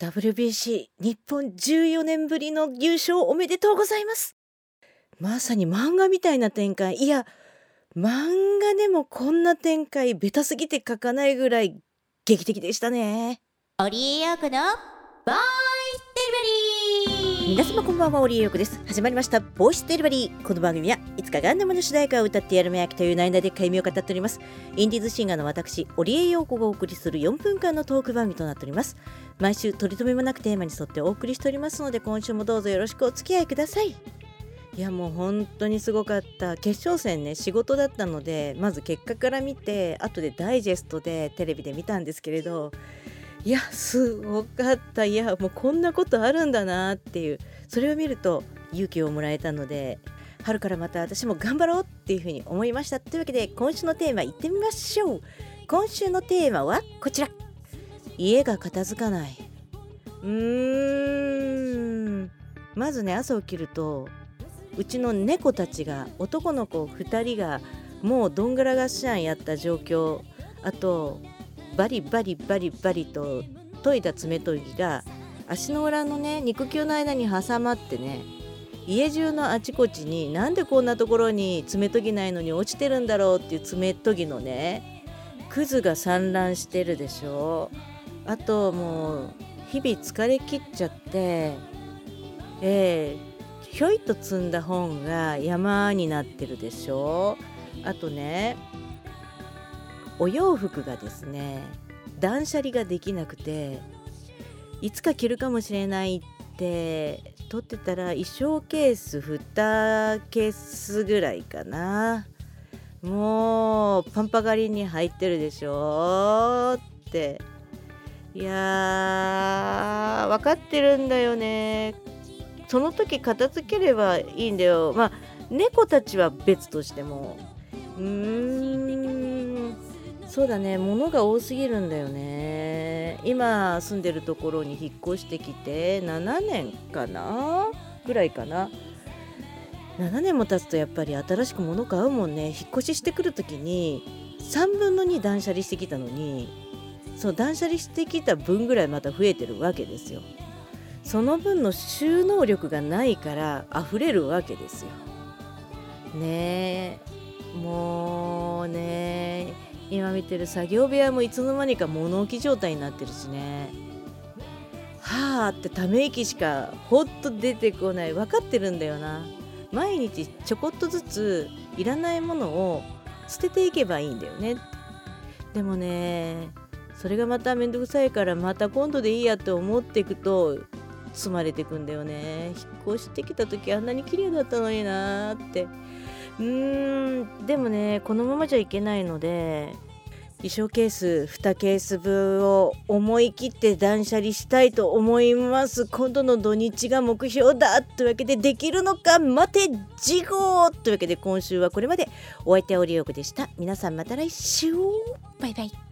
WBC 日本14年ぶりの優勝おめでとうございます。まさに漫画みたいな展開。いや漫画でもこんな展開ベタすぎて書かないぐらい劇的でしたね。オリエヨークのボイスデリバリー皆様こんばんはオリエヨークです。始まりましたボイスデリバリー。この番組はいつかガンダムの主題歌を歌ってやるめやきという内容で解明を語っております。インディーズシンガーの私オリエヨークがお送りする4分間のトーク番組となっております。毎週取り留めもなくテーマに沿ってお送りしておりますので今週もどうぞよろしくお付き合いください。いやもう本当にすごかった。決勝戦ね仕事だったのでまず結果から見て後でダイジェストでテレビで見たんですけれどいやすごかった。いやもうこんなことあるんだなっていう。それを見ると勇気をもらえたので春からまた私も頑張ろうっていうふうに思いました。というわけで今週のテーマいってみましょう。今週のテーマはこちら。家が片付かない。うーん。まずね朝起きるとうちの猫たちが男の子2人がもうどんぐらがっしゃんやった状況。あとバリバリバリバリと研いだ爪研ぎが足の裏のね肉球の間に挟まってね家中のあちこちになんでこんなところに爪研ぎないのに落ちてるんだろうっていう爪研ぎのねクズが散乱してるでしょ。あともう日々疲れ切っちゃってえー、ひょいと積んだ本が山になってるでしょ。あとねお洋服がですね断捨離ができなくていつか着るかもしれないって取ってたら衣装ケース2ケースぐらいかな。もうパンパ狩りに入ってるでしょって。いやー分かってるんだよね。その時片付ければいいんだよ。まあ猫たちは別としても。うーん。そうだね。物が多すぎるんだよね。今住んでるところに引っ越してきて7年かな？ぐらいかな？7年も経つとやっぱり新しく物買うもんね。引っ越ししてくる時に3分の2断捨離してきたのにそう断捨離してきた分ぐらいまた増えてるわけですよ。その分の収納力がないから溢れるわけですよ。ねえ。もう今見てる作業部屋もいつの間にか物置状態になってるしね。はあってため息しかほっと出てこない。分かってるんだよな。毎日ちょこっとずついらないものを捨てていけばいいんだよね。でもねそれがまためんどくさいからまた今度でいいやって思っていくと積まれていくんだよね。引っ越してきた時あんなに綺麗だったのになーって。うーんでもねこのままじゃいけないので衣装ケース2ケース分を思い切って断捨離したいと思います。今度の土日が目標だというわけでできるのか待て事後というわけで今週はこれまで。お相手はオリオクでした。皆さんまた来週。バイバイ。